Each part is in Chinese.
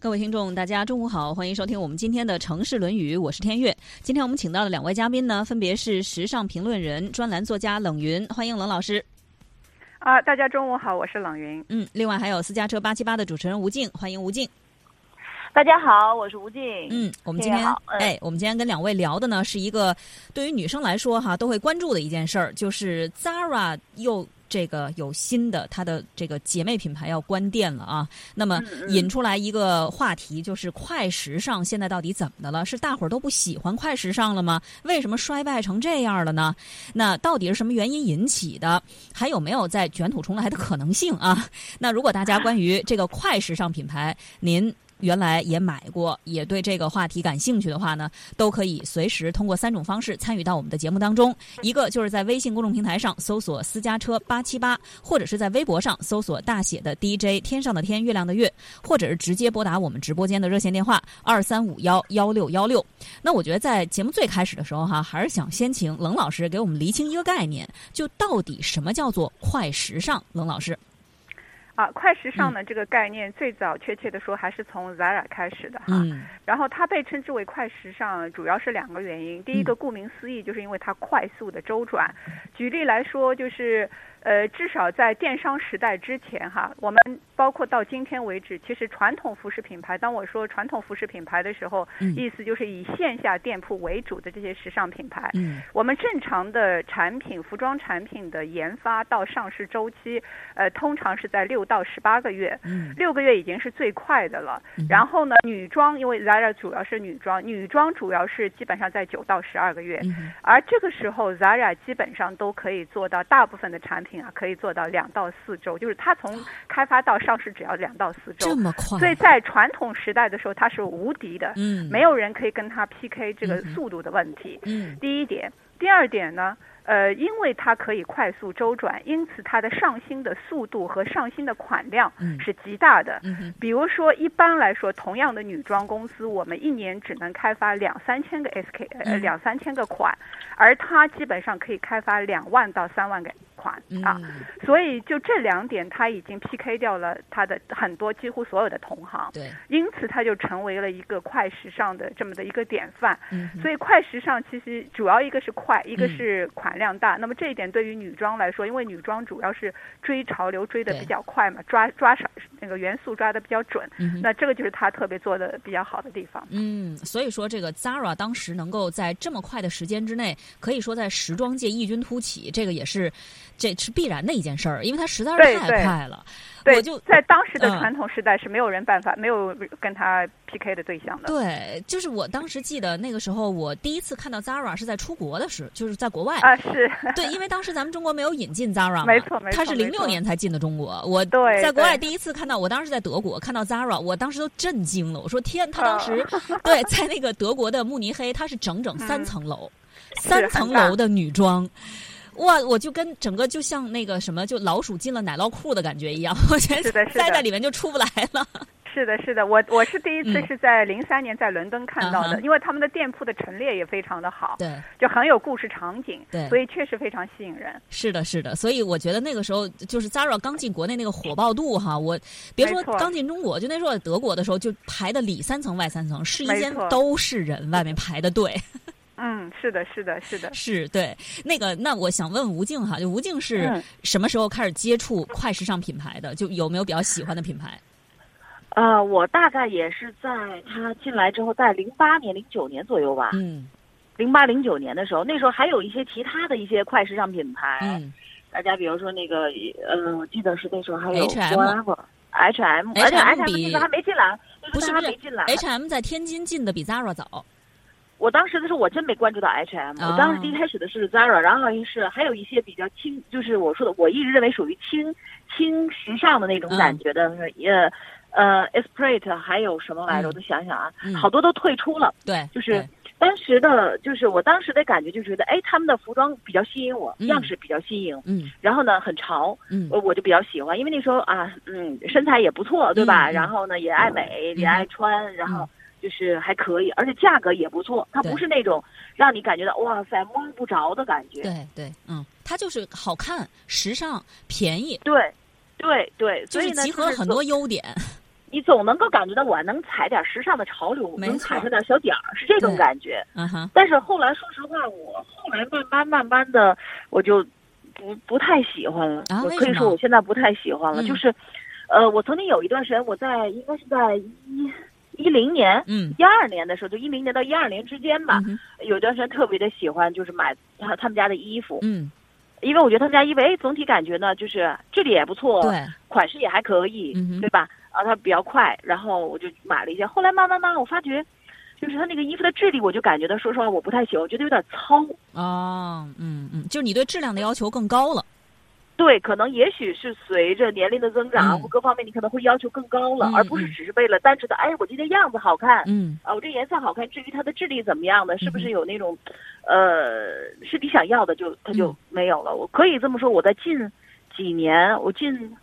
各位听众，大家中午好，欢迎收听我们今天的城市论语，我是天悦。今天我们请到的两位嘉宾呢，分别是时尚评论人、专栏作家冷云，欢迎冷老师。啊，大家中午好，我是冷云。嗯，另外还有私家车八七八的主持人吴静，欢迎吴静。大家好，我是吴静。嗯，我们今天哎，我们今天跟两位聊的呢，是一个对于女生来说哈都会关注的一件事儿，就是 Zara 又。这个有新的，它的这个姐妹品牌要关店了啊。那么引出来一个话题，就是快时尚现在到底怎么的了？是大伙儿都不喜欢快时尚了吗？为什么衰败成这样了呢？那到底是什么原因引起的？还有没有再卷土重来的可能性啊？那如果大家关于这个快时尚品牌，您。原来也买过，也对这个话题感兴趣的话呢，都可以随时通过三种方式参与到我们的节目当中。一个就是在微信公众平台上搜索“私家车八七八”，或者是在微博上搜索大写的 DJ 天上的天月亮的月，或者是直接拨打我们直播间的热线电话二三五幺幺六幺六。那我觉得在节目最开始的时候哈，还是想先请冷老师给我们厘清一个概念，就到底什么叫做快时尚？冷老师。啊，快时尚呢这个概念最早确切的说还是从 Zara 开始的哈，然后它被称之为快时尚，主要是两个原因。第一个顾名思义，就是因为它快速的周转。举例来说，就是。呃，至少在电商时代之前，哈，我们包括到今天为止，其实传统服饰品牌，当我说传统服饰品牌的时候，意思就是以线下店铺为主的这些时尚品牌。嗯，我们正常的产品，服装产品的研发到上市周期，呃，通常是在六到十八个月。嗯，六个月已经是最快的了。然后呢，女装，因为 Zara 主要是女装，女装主要是基本上在九到十二个月。嗯，而这个时候，Zara 基本上都可以做到大部分的产品。啊，可以做到两到四周，就是它从开发到上市只要两到四周，这么快。所以在传统时代的时候，它是无敌的，嗯，没有人可以跟它 PK 这个速度的问题。嗯，第一点，第二点呢？呃，因为它可以快速周转，因此它的上新的速度和上新的款量是极大的。比如说，一般来说，同样的女装公司，我们一年只能开发两三千个 SK，呃，两三千个款，而它基本上可以开发两万到三万个款啊。所以就这两点，它已经 PK 掉了它的很多几乎所有的同行。对，因此它就成为了一个快时尚的这么的一个典范。嗯所以快时尚其实主要一个是快，一个是款。量大，那么这一点对于女装来说，因为女装主要是追潮流追的比较快嘛，抓抓少那个元素抓的比较准，那这个就是它特别做的比较好的地方。嗯，所以说这个 Zara 当时能够在这么快的时间之内，可以说在时装界异军突起，这个也是这是必然的一件事儿，因为它实在是太快了。对，就在当时的传统时代是没有人办法，没有跟他 PK 的对象的。对，就是我当时记得那个时候，我第一次看到 Zara 是在出国的时，就是在国外啊，是对，因为当时咱们中国没有引进 Zara，没错没错，他是零六年才进的中国。我在国外第一次看到，我当时在德国看到 Zara，我当时都震惊了。我说天，他当时对在那个德国的慕尼黑，他是整整三层楼，三层楼的女装。哇！我就跟整个就像那个什么，就老鼠进了奶酪库的感觉一样，我觉得待在里面就出不来了。是的，是的，我我是第一次是在零三年在伦敦看到的，因为他们的店铺的陈列也非常的好，对，就很有故事场景，对，所以确实非常吸引人。是的，是的，所以我觉得那个时候就是 Zara 刚进国内那个火爆度哈，我别说刚进中国，就那时候在德国的时候就排的里三层外三层，试衣间都是人，外面排的队。嗯，是的，是的，是的，是对那个。那我想问吴静哈，就吴静是什么时候开始接触快时尚品牌的？就有没有比较喜欢的品牌？啊，我大概也是在他进来之后，在零八年、零九年左右吧。嗯，零八零九年的时候，那时候还有一些其他的一些快时尚品牌。嗯，大家比如说那个，呃，我记得是那时候还有 H M H M，而且 H M 那时候还没进来，不是还没进来，H M 在天津进的比 Zara 早。我当时的时候，我真没关注到 H&M。我当时第一开始的是 Zara，然后是还有一些比较轻，就是我说的，我一直认为属于轻轻时尚的那种感觉的，也呃，Esprit 还有什么来着？我都想想啊，好多都退出了。对，就是当时的，就是我当时的感觉就觉得，哎，他们的服装比较吸引我，样式比较新颖，嗯，然后呢很潮，嗯，我我就比较喜欢，因为那时候啊，嗯，身材也不错，对吧？然后呢也爱美，也爱穿，然后。就是还可以，而且价格也不错，它不是那种让你感觉到哇塞摸不着的感觉。对对，嗯，它就是好看、时尚、便宜。对，对对，就是集合了很多优点。你总能够感觉到我能踩点时尚的潮流，能踩上点小点儿，是这种感觉。嗯哼。但是后来，说实话，我后来慢慢慢慢的，我就不不太喜欢了。啊，我可以说我现在不太喜欢了。就是，呃，我曾经有一段时间，我在应该是在一一零年，嗯，一二年的时候，就一零年到一二年之间吧，有一段时间特别的喜欢，就是买他他们家的衣服。嗯。因为我觉得他们家衣服，哎，总体感觉呢，就是质地也不错，对，款式也还可以，对吧？啊，它比较快，然后我就买了一件。后来慢慢慢，我发觉，就是他那个衣服的质地，我就感觉到，说实话，我不太喜欢，我觉得有点糙。哦，嗯嗯，就是你对质量的要求更高了。对，可能也许是随着年龄的增长或各方面，你可能会要求更高了，而不是只是为了单纯的，哎，我今天样子好看，嗯，啊，我这颜色好看，至于它的质地怎么样呢，是不是有那种，呃，是你想要的，就它就没有了。我可以这么说，我在近几年，我近。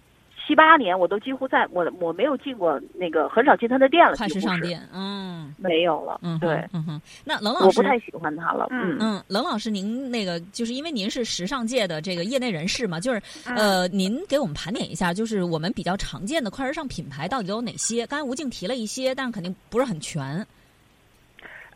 七八年我都几乎在我我没有进过那个很少进他的店了，快时尚店，嗯，没有了，嗯，对，嗯哼，那冷老师我不太喜欢他了，嗯嗯，冷老师您那个就是因为您是时尚界的这个业内人士嘛，就是呃，您给我们盘点一下，就是我们比较常见的快时尚品牌到底都有哪些？刚才吴静提了一些，但是肯定不是很全。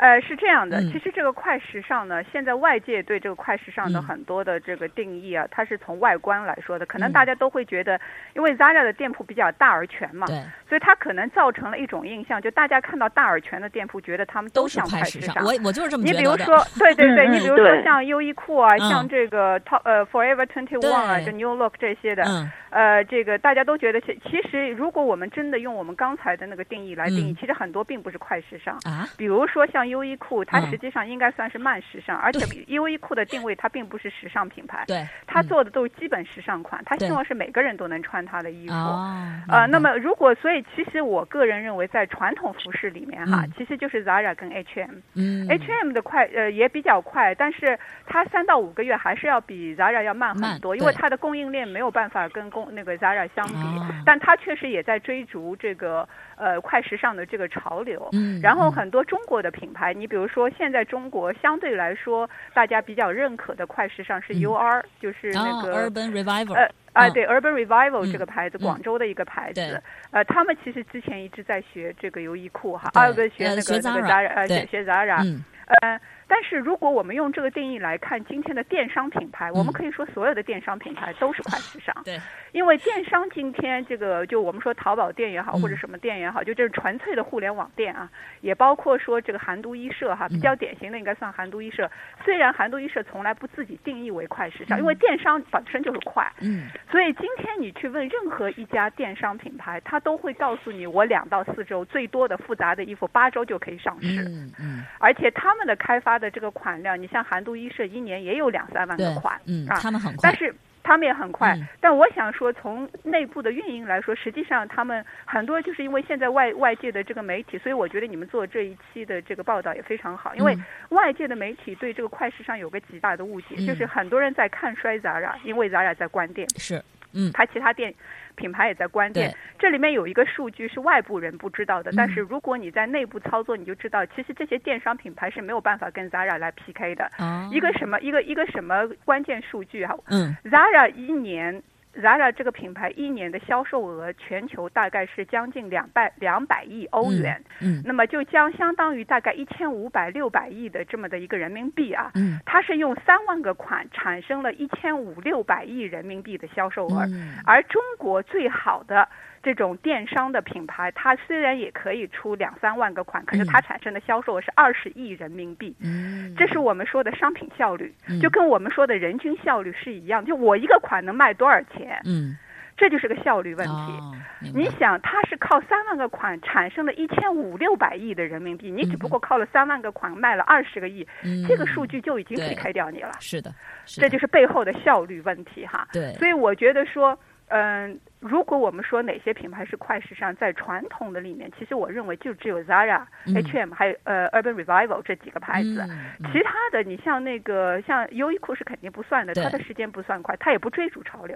呃，是这样的，其实这个快时尚呢，现在外界对这个快时尚的很多的这个定义啊，它是从外观来说的，可能大家都会觉得，因为 Zara 的店铺比较大而全嘛，对，所以它可能造成了一种印象，就大家看到大而全的店铺，觉得他们都像快时尚。我我就是这么觉得。你比如说，对对对，你比如说像优衣库啊，像这个 Top 呃 Forever Twenty One 啊，这 New Look 这些的，呃，这个大家都觉得，其其实如果我们真的用我们刚才的那个定义来定义，其实很多并不是快时尚啊，比如说像优衣库，它。实际上应该算是慢时尚，而且优衣库的定位它并不是时尚品牌，对，它做的都是基本时尚款，它希望是每个人都能穿它的衣服。啊，那么如果所以其实我个人认为，在传统服饰里面哈，其实就是 Zara 跟 H&M，嗯，H&M 的快呃也比较快，但是它三到五个月还是要比 Zara 要慢很多，因为它的供应链没有办法跟供那个 Zara 相比，但它确实也在追逐这个呃快时尚的这个潮流。嗯，然后很多中国的品牌，你比如说现在中国。相对来说，大家比较认可的快时尚是 UR，就是那个 Urban Revival。呃，啊，对，Urban Revival 这个牌子，广州的一个牌子。呃，他们其实之前一直在学这个优衣库哈，啊，不学那个那个 Zara，呃，学学 Zara。嗯。呃，但是如果我们用这个定义来看今天的电商品牌，我们可以说所有的电商品牌都是快时尚。对。因为电商今天这个，就我们说淘宝店也好，或者什么店也好，就这是纯粹的互联网店啊，也包括说这个韩都衣舍哈，比较典型的应该算韩都衣舍。虽然韩都衣舍从来不自己定义为快时尚，因为电商本身就是快。嗯。所以今天你去问任何一家电商品牌，他都会告诉你，我两到四周最多的复杂的衣服八周就可以上市。嗯嗯。而且他们的开发的这个款量，你像韩都衣舍一年也有两三万个款。嗯。他们很快。但是。他们也很快，但我想说，从内部的运营来说，实际上他们很多就是因为现在外外界的这个媒体，所以我觉得你们做这一期的这个报道也非常好，因为外界的媒体对这个快时尚有个极大的误解，就是很多人在看衰 Zara，因为 Zara 在关店，是，嗯，他其他店。品牌也在关店，这里面有一个数据是外部人不知道的，但是如果你在内部操作，你就知道，其实这些电商品牌是没有办法跟 Zara 来 PK 的。一个什么一个一个什么关键数据哈？嗯，Zara 一年。Zara 这个品牌一年的销售额全球大概是将近两百两百亿欧元，嗯，那么就将相当于大概一千五百六百亿的这么的一个人民币啊，嗯，它是用三万个款产生了一千五六百亿人民币的销售额，嗯，而中国最好的。这种电商的品牌，它虽然也可以出两三万个款，可是它产生的销售额是二十亿人民币。嗯，这是我们说的商品效率，就跟我们说的人均效率是一样。就我一个款能卖多少钱？嗯，这就是个效率问题。你想，它是靠三万个款产生了一千五六百亿的人民币，你只不过靠了三万个款卖了二十个亿，这个数据就已经 PK 掉你了。是的，这就是背后的效率问题哈。对，所以我觉得说，嗯。如果我们说哪些品牌是快时尚，在传统的里面，其实我认为就只有 Zara、H&M 还有呃 Urban Revival 这几个牌子。其他的，你像那个像优衣库是肯定不算的，它的时间不算快，它也不追逐潮流，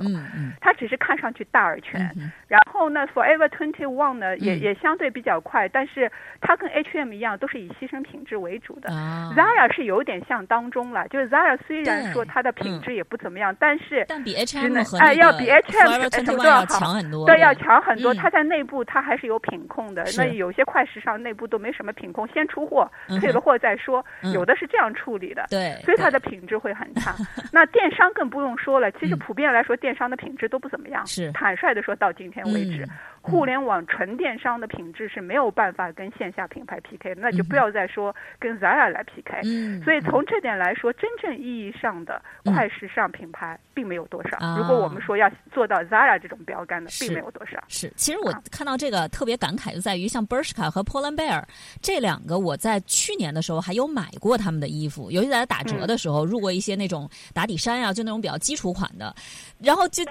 它只是看上去大而全。然后呢，Forever Twenty One 呢也也相对比较快，但是它跟 H&M 一样，都是以牺牲品质为主的。Zara 是有点像当中了，就是 Zara 虽然说它的品质也不怎么样，但是但比 H&M 哎要比 H&M 什么都要。强很多，对，要强很多。它在内部它还是有品控的，那有些快时尚内部都没什么品控，先出货，退了货再说，有的是这样处理的，对，所以它的品质会很差。那电商更不用说了，其实普遍来说，电商的品质都不怎么样。是，坦率的说，到今天为止。互联网纯电商的品质是没有办法跟线下品牌 PK 的，那就不要再说跟 Zara 来 PK。嗯，所以从这点来说，真正意义上的快时尚品牌并没有多少。如果我们说要做到 Zara 这种标杆的，并没有多少。是，其实我看到这个特别感慨，就在于像 Bershka 和 p o l a n Bear 这两个，我在去年的时候还有买过他们的衣服，尤其在打折的时候，入过一些那种打底衫啊，就那种比较基础款的，然后就。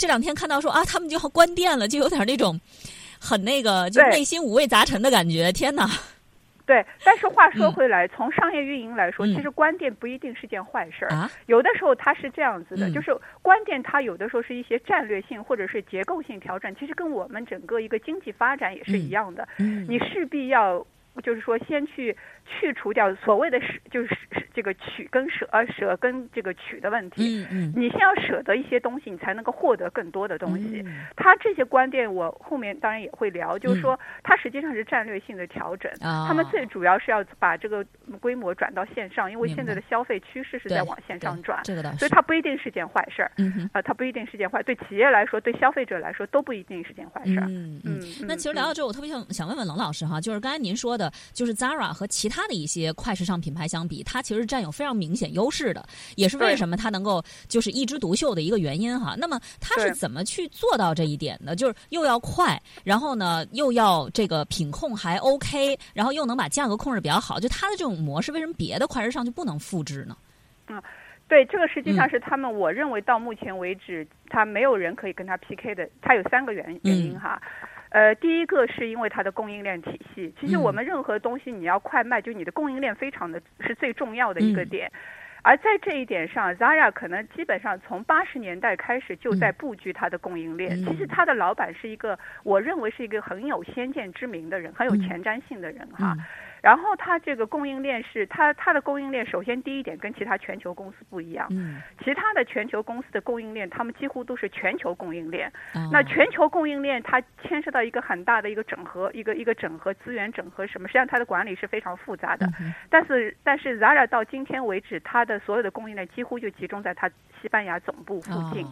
这两天看到说啊，他们就要关店了，就有点那种很那个，就内心五味杂陈的感觉。天哪！对，但是话说回来，从商业运营来说，其实关店不一定是件坏事儿。有的时候它是这样子的，就是关店它有的时候是一些战略性或者是结构性调整，其实跟我们整个一个经济发展也是一样的。你势必要，就是说先去。去除掉所谓的舍，就是这个取跟舍，呃舍跟这个取的问题。嗯嗯。你先要舍得一些东西，你才能够获得更多的东西。他这些观点，我后面当然也会聊，就是说，他实际上是战略性的调整。啊。他们最主要是要把这个规模转到线上，因为现在的消费趋势是在往线上转。这个的。所以它不一定是件坏事儿。嗯哼。啊，它不一定是件坏，对企业来说，对消费者来说都不一定是件坏事儿。嗯嗯。那其实聊到这，我特别想想问问冷老师哈，就是刚才您说的，就是 Zara 和其他。它的一些快时尚品牌相比，它其实占有非常明显优势的，也是为什么它能够就是一枝独秀的一个原因哈。那么它是怎么去做到这一点的？就是又要快，然后呢又要这个品控还 OK，然后又能把价格控制比较好。就它的这种模式，为什么别的快时尚就不能复制呢？嗯，对，这个实际上是他们，我认为到目前为止，他没有人可以跟他 PK 的。它有三个原原因哈。呃，第一个是因为它的供应链体系。其实我们任何东西你要快卖，就你的供应链非常的是最重要的一个点。而在这一点上，Zara 可能基本上从八十年代开始就在布局它的供应链。其实它的老板是一个，我认为是一个很有先见之明的人，很有前瞻性的人哈。然后它这个供应链是它它的供应链，首先第一点跟其他全球公司不一样。嗯。其他的全球公司的供应链，他们几乎都是全球供应链。那全球供应链它牵涉到一个很大的一个整合，一个一个整合资源整合什么？实际上它的管理是非常复杂的。嗯。但是但是 Zara 到今天为止，它的所有的供应链几乎就集中在它西班牙总部附近。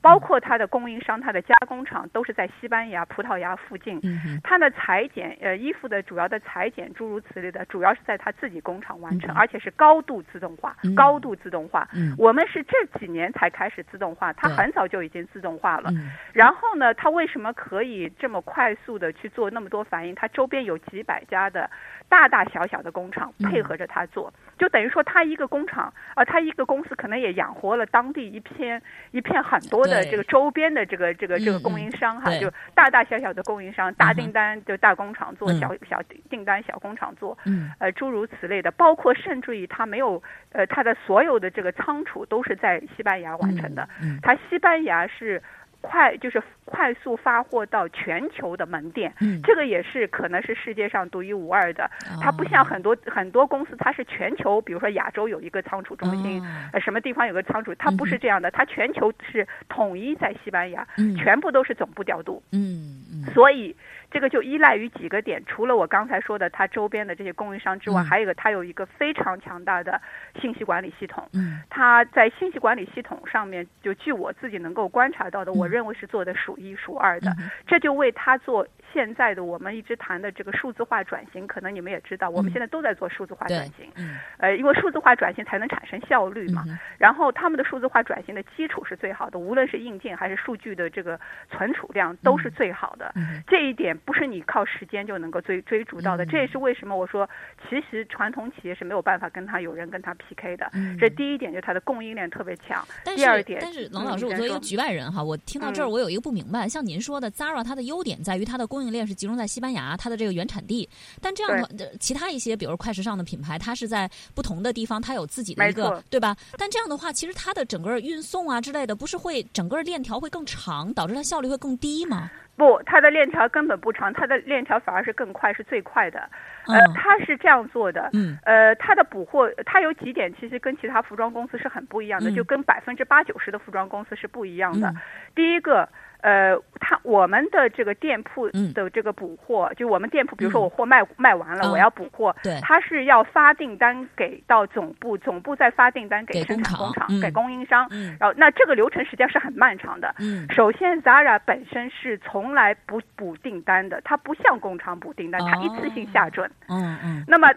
包括它的供应商、它的加工厂都是在西班牙、葡萄牙附近。它的裁剪，呃，衣服的主要的裁剪，诸如此类的，主要是在它自己工厂完成，而且是高度自动化。高度自动化。我们是这几年才开始自动化，它很早就已经自动化了。然后呢，它为什么可以这么快速的去做那么多反应？它周边有几百家的大大小小的工厂配合着它做，就等于说它一个工厂，呃，它一个公司可能也养活了当地一片一片很多。的这个周边的这个这个这个供应商哈，就大大小小的供应商，大订单就大工厂做，小小订单小工厂做，呃，诸如此类的，包括甚至于他没有呃，他的所有的这个仓储都是在西班牙完成的，他西班牙是。快就是快速发货到全球的门店，这个也是可能是世界上独一无二的。它不像很多很多公司，它是全球，比如说亚洲有一个仓储中心，呃，什么地方有个仓储，它不是这样的，它全球是统一在西班牙，全部都是总部调度。嗯嗯，所以。这个就依赖于几个点，除了我刚才说的它周边的这些供应商之外，还有一个它有一个非常强大的信息管理系统。嗯，它在信息管理系统上面，就据我自己能够观察到的，我认为是做的数一数二的。这就为它做现在的我们一直谈的这个数字化转型，可能你们也知道，我们现在都在做数字化转型。嗯，呃，因为数字化转型才能产生效率嘛。然后他们的数字化转型的基础是最好的，无论是硬件还是数据的这个存储量都是最好的。这一点。不是你靠时间就能够追追逐到的，这也是为什么我说，其实传统企业是没有办法跟他有人跟他 PK 的。这第一点，就是它的供应链特别强。第二点，但是冷老师，我作为一个局外人哈，我听到这儿我有一个不明白。像您说的，Zara 它的优点在于它的供应链是集中在西班牙，它的这个原产地。但这样的其他一些，比如快时尚的品牌，它是在不同的地方，它有自己的一个，对吧？但这样的话，其实它的整个运送啊之类的，不是会整个链条会更长，导致它效率会更低吗？不，它的链条根本不长，它的链条反而是更快，是最快的。呃，它是这样做的。嗯。呃，它的补货，它有几点其实跟其他服装公司是很不一样的，就跟百分之八九十的服装公司是不一样的。第一个。呃，他我们的这个店铺的这个补货，就我们店铺，比如说我货卖卖完了，我要补货，对，他是要发订单给到总部，总部再发订单给生产工厂，给供应商，然后那这个流程实际上是很漫长的。嗯，首先 Zara 本身是从来不补订单的，它不像工厂补订单，它一次性下准。嗯嗯，那么。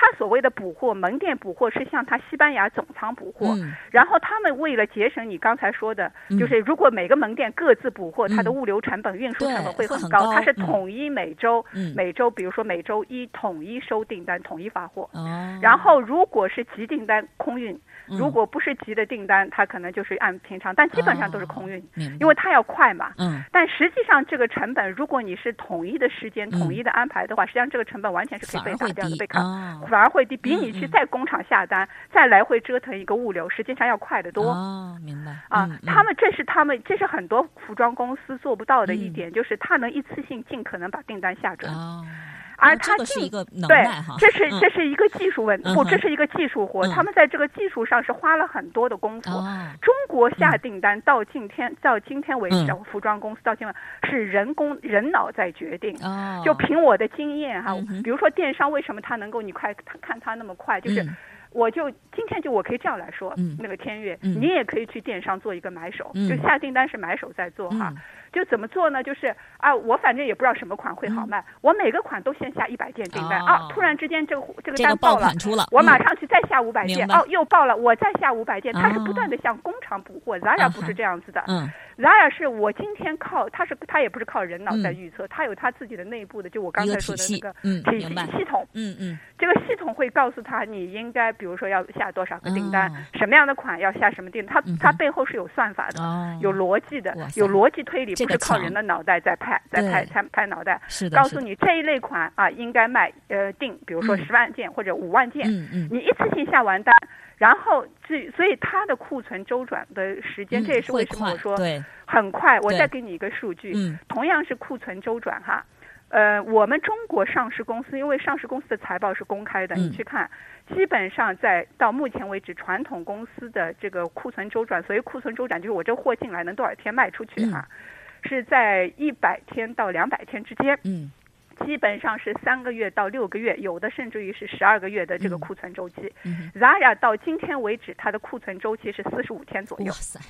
他所谓的补货门店补货是向他西班牙总仓补货，然后他们为了节省你刚才说的，就是如果每个门店各自补货，它的物流成本、运输成本会很高。它是统一每周，每周比如说每周一统一收订单，统一发货。然后如果是急订单空运。如果不是急的订单，它可能就是按平常，但基本上都是空运，因为它要快嘛。嗯。但实际上，这个成本，如果你是统一的时间、统一的安排的话，实际上这个成本完全是可以被打掉的，被砍，反而会低，比你去在工厂下单再来回折腾一个物流，实际上要快得多。哦，明白。啊，他们这是他们这是很多服装公司做不到的一点，就是他能一次性尽可能把订单下准。哦。而他进对，这是这是一个技术问不，这是一个技术活。他们在这个技术上是花了很多的功夫。中国下订单到今天到今天为止，服装公司到今天是人工人脑在决定。就凭我的经验哈，比如说电商为什么它能够你快看它那么快，就是我就今天就我可以这样来说，那个天悦，你也可以去电商做一个买手，就下订单是买手在做哈。就怎么做呢？就是啊，我反正也不知道什么款会好卖，我每个款都先下一百件订单啊。突然之间，这个这个单爆了，我马上去再下五百件，哦，又爆了，我再下五百件。它是不断的向工厂补货，Zara 不是这样子的。Zara 是我今天靠，它是它也不是靠人脑在预测，它有它自己的内部的，就我刚才说的那个体系系统。嗯嗯，这个系统会告诉他你应该，比如说要下多少个订单，什么样的款要下什么订，它它背后是有算法的，有逻辑的，有逻辑推理。不是靠人的脑袋在拍，在拍拍拍脑袋，告诉你这一类款啊应该卖呃定，比如说十万件或者五万件，你一次性下完单，然后这所以它的库存周转的时间，这也是为什么我说很快。我再给你一个数据，同样是库存周转哈，呃，我们中国上市公司，因为上市公司的财报是公开的，你去看，基本上在到目前为止，传统公司的这个库存周转，所以库存周转就是我这货进来能多少天卖出去哈。是在一百天到两百天之间，嗯，基本上是三个月到六个月，有的甚至于是十二个月的这个库存周期。Zara 到今天为止，它的库存周期是四十五天左右。哇塞！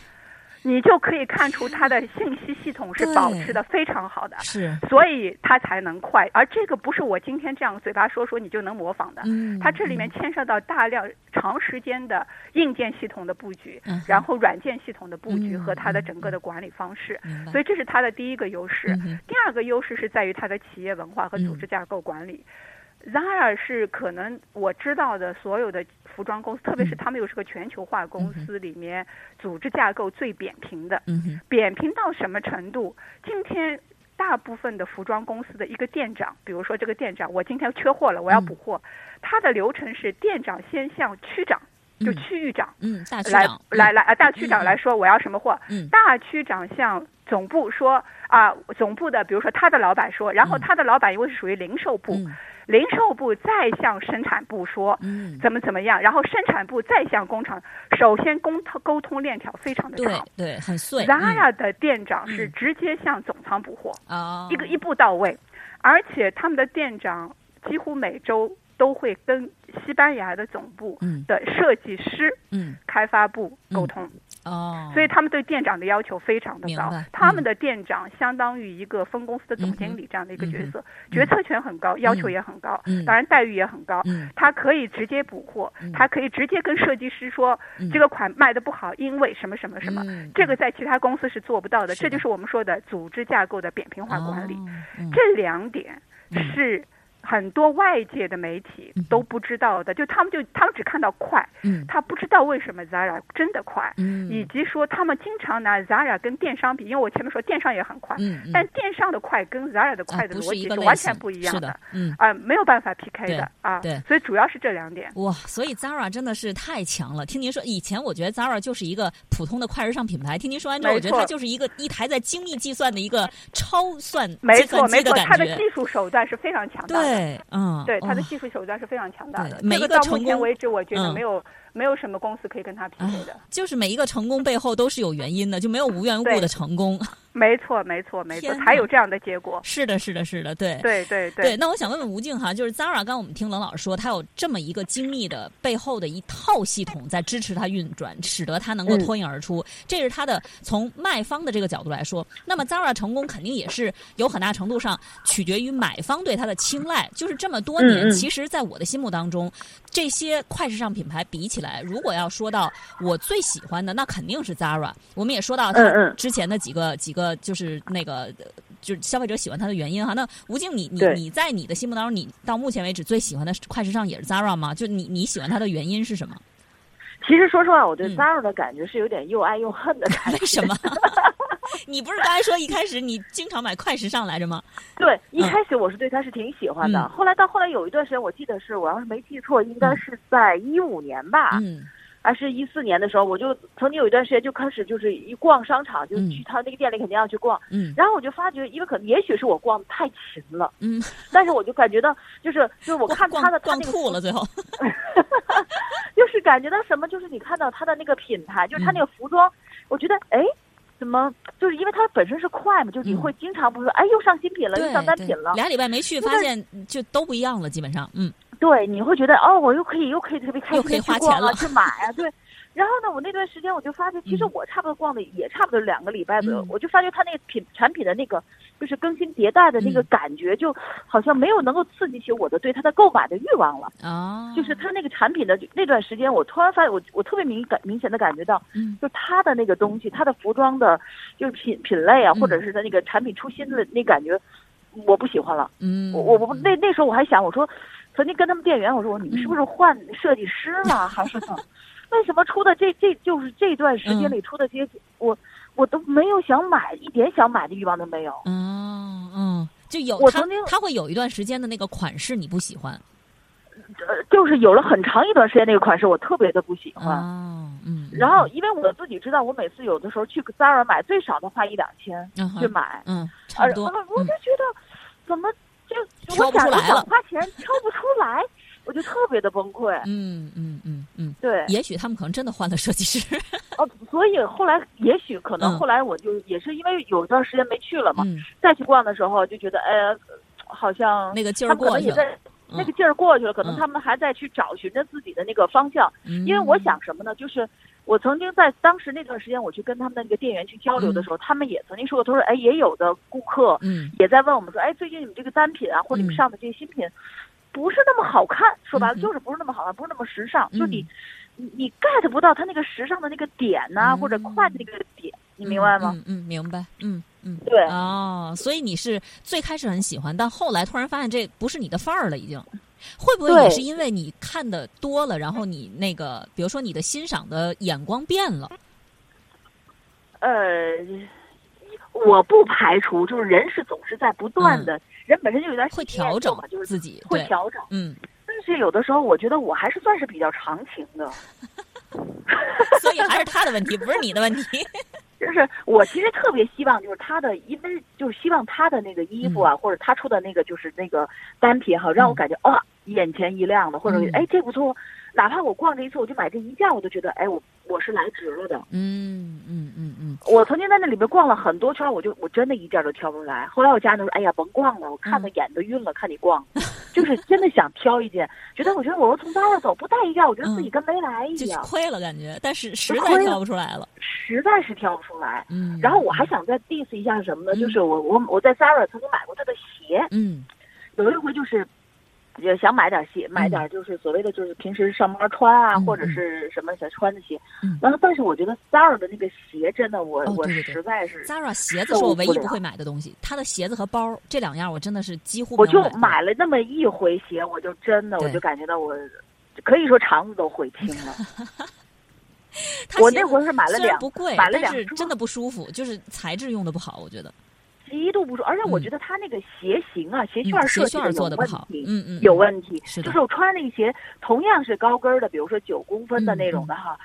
你就可以看出它的信息系统是保持的非常好的，是，所以它才能快。而这个不是我今天这样嘴巴说说你就能模仿的，嗯，它这里面牵涉到大量长时间的硬件系统的布局，然后软件系统的布局和它的整个的管理方式，所以这是它的第一个优势。第二个优势是在于它的企业文化和组织架构管理。Zara 是可能我知道的所有的服装公司，特别是他们又是个全球化公司里面组织架构最扁平的。扁平到什么程度？今天大部分的服装公司的一个店长，比如说这个店长，我今天缺货了，我要补货，他的流程是店长先向区长，就区域长，嗯，大区长。来来来啊，大区长来说我要什么货，大区长向总部说啊，总部的比如说他的老板说，然后他的老板因为是属于零售部。零售部再向生产部说，嗯，怎么怎么样，然后生产部再向工厂，首先沟通沟通链条非常的长，对对，很碎。Zara 的店长是直接向总仓补货，啊一个一步到位，而且他们的店长几乎每周都会跟西班牙的总部的设计师、嗯，开发部沟通。哦，所以他们对店长的要求非常的高。他们的店长相当于一个分公司的总经理这样的一个角色，决策权很高，要求也很高，当然待遇也很高。他可以直接补货，他可以直接跟设计师说这个款卖的不好，因为什么什么什么。这个在其他公司是做不到的。这就是我们说的组织架构的扁平化管理。这两点是。很多外界的媒体都不知道的，就他们就他们只看到快，他不知道为什么 Zara 真的快，以及说他们经常拿 Zara 跟电商比，因为我前面说电商也很快，但电商的快跟 Zara 的快的逻辑是完全不一样的，啊，没有办法 PK 的啊，对，所以主要是这两点。哇，所以 Zara 真的是太强了。听您说，以前我觉得 Zara 就是一个普通的快时尚品牌，听您说完之后，我觉得它就是一个一台在精密计算的一个超算没错没错，它的技术手段是非常强大的，对，嗯，对。他的技术手段是非常强大的。这个到目前为止，我觉得没有没有什么公司可以跟他匹配的。就是每一个成功背后都是有原因的，就没有无缘无故的成功。没错，没错，没错，才有这样的结果。是的，是的，是的，对，对，对，对。那我想问问吴静哈，就是 Zara，刚我们听冷老师说，他有这么一个精密的背后的一套系统在支持他运转，使得他能够脱颖而出。这是他的从卖方的这个角度来说，那么 Zara 成功肯定也是有很大程度上取决于买方对他的青睐。就是这么多年，其实，在我的心目当中，这些快时尚品牌比起来，如果要说到我最喜欢的，那肯定是 Zara。我们也说到他之前的几个几个，就是那个。呃，就是消费者喜欢它的原因哈。那吴静，你你你在你的心目当中，你到目前为止最喜欢的快时尚也是 Zara 吗？就你你喜欢它的原因是什么？其实说实话，我对 Zara 的感觉是有点又爱又恨的感觉。为什么？你不是刚才说一开始你经常买快时尚来着吗？对，一开始我是对它是挺喜欢的。后来到后来有一段时间，我记得是我要是没记错，应该是在一五年吧。嗯。还是一四年的时候，我就曾经有一段时间就开始就是一逛商场，就去他那个店里肯定要去逛。嗯，然后我就发觉，因为可能也许是我逛太勤了。嗯，但是我就感觉到，就是就是我看他的逛吐了最后，就是感觉到什么，就是你看到他的那个品牌，就是他那个服装，我觉得哎，怎么就是因为它本身是快嘛，就你会经常不是哎又上新品了，又上单品了。俩礼拜没去，发现就都不一样了，基本上嗯。对，你会觉得哦，我又可以又可以特别开心去逛了，去买啊，对。然后呢，我那段时间我就发现，其实我差不多逛的也差不多两个礼拜左右，我就发觉它那个品产品的那个就是更新迭代的那个感觉，就好像没有能够刺激起我的对它的购买的欲望了。哦。就是它那个产品的那段时间，我突然发现，我我特别明感明显的感觉到，嗯，就它的那个东西，它的服装的，就是品品类啊，或者是它那个产品出新的那感觉，我不喜欢了。嗯。我我我那那时候我还想，我说。曾经跟他们店员我说：“你们是不是换设计师了，还是怎么？为什么出的这这就是这段时间里出的这些，我我都没有想买，一点想买的欲望都没有。”嗯嗯，就有我曾经他会有一段时间的那个款式你不喜欢，呃，就是有了很长一段时间那个款式我特别的不喜欢。哦，嗯。然后因为我自己知道，我每次有的时候去 Zara 买最少的花一两千去买，嗯，差不多。我就觉得怎么？就挑不出来了，花钱挑不出来，我就特别的崩溃。嗯嗯嗯嗯，对。也许他们可能真的换了设计师。哦，所以后来也许可能后来我就也是因为有一段时间没去了嘛，再去逛的时候就觉得哎，好像那个劲儿过去了。那个劲儿过去了，可能他们还在去找寻着自己的那个方向。因为我想什么呢？就是。我曾经在当时那段时间，我去跟他们的那个店员去交流的时候，他们也曾经说过，他说：“哎，也有的顾客，嗯，也在问我们说，哎，最近你们这个单品啊，或者你们上的这些新品，不是那么好看，说白了就是不是那么好看，不是那么时尚，就你，你你 get 不到它那个时尚的那个点呐，或者快的那个点，你明白吗？嗯嗯，明白，嗯嗯，对，哦，所以你是最开始很喜欢，但后来突然发现这不是你的范儿了，已经。会不会也是因为你看的多了，然后你那个，比如说你的欣赏的眼光变了？呃，我不排除，就是人是总是在不断的，人本身就有点会调整嘛，就是自己会调整。嗯，但是有的时候，我觉得我还是算是比较长情的，所以还是他的问题，不是你的问题。就是我其实特别希望，就是他的，因为就是希望他的那个衣服啊，或者他出的那个就是那个单品哈，让我感觉啊眼前一亮的，或者哎这不错，哪怕我逛这一次我就买这一件，我都觉得哎我我是来值了的。嗯嗯嗯嗯。我曾经在那里面逛了很多圈，我就我真的一件都挑不出来。后来我家人说：“哎呀，甭逛了，我看的眼都晕了，看你逛，就是真的想挑一件，觉得我觉得我要从那儿走，不带一件，我觉得自己跟没来一样，亏了感觉。但是实在挑不出来了，实在是挑不出来。嗯。然后我还想再 diss 一下什么呢？就是我我我在 Zara 曾经买过他的鞋。嗯。有一回就是。也想买点鞋，买点就是所谓的就是平时上班穿啊，或者是什么想穿的鞋。然后，但是我觉得 Zara 的那个鞋真的，我我实在是 Zara 鞋子是我唯一不会买的东西。他的鞋子和包这两样，我真的是几乎我就买了那么一回鞋，我就真的我就感觉到我可以说肠子都悔青了。我那会儿是买了两，不贵，买了两，真的不舒服，就是材质用的不好，我觉得。极度不舒服，而且我觉得他那个鞋型啊，鞋楦设计的有问题，嗯嗯，有问题。是就是我穿那个鞋，同样是高跟的，比如说九公分的那种的哈，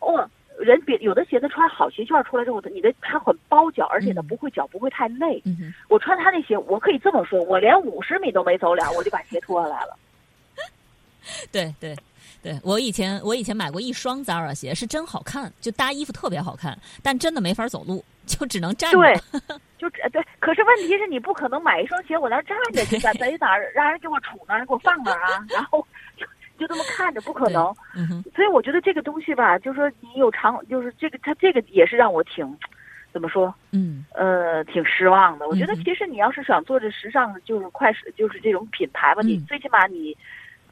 哦，人别有的鞋子穿好鞋楦出来之后，你的它很包脚，而且呢不会脚不会太累。我穿他那鞋，我可以这么说，我连五十米都没走了，我就把鞋脱下来了。对对。对我以前我以前买过一双 Zara 鞋，是真好看，就搭衣服特别好看，但真的没法走路，就只能站着。对，就对。可是问题是你不可能买一双鞋，我那站着去，在在哪儿让人给我杵那儿，给我放那儿啊？然后就就这么看着，不可能。所以我觉得这个东西吧，就是说你有长，就是这个它这个也是让我挺。怎么说？嗯，呃，挺失望的。我觉得其实你要是想做这时尚，就是快时，就是这种品牌吧，你最起码你。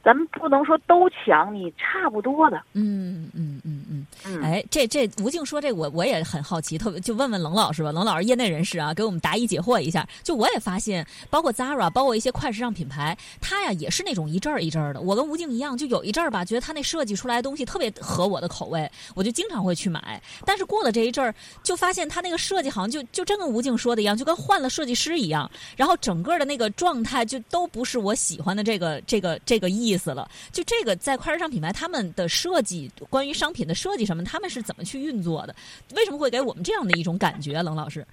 咱们不能说都强，你差不多的。嗯嗯嗯嗯。哎，这这吴静说这我我也很好奇，特别就问问冷老师吧。冷老师业内人士啊，给我们答疑解惑一下。就我也发现，包括 Zara，包括一些快时尚品牌，它呀也是那种一阵儿一阵儿的。我跟吴静一样，就有一阵儿吧，觉得它那设计出来的东西特别合我的口味，我就经常会去买。但是过了这一阵儿，就发现它那个设计好像就就真跟吴静说的一样，就跟换了设计师一样。然后整个的那个状态就都不是我喜欢的这个这个这个意。思了，就这个在快时尚品牌，他们的设计，关于商品的设计上他们是怎么去运作的？为什么会给我们这样的一种感觉？冷老师。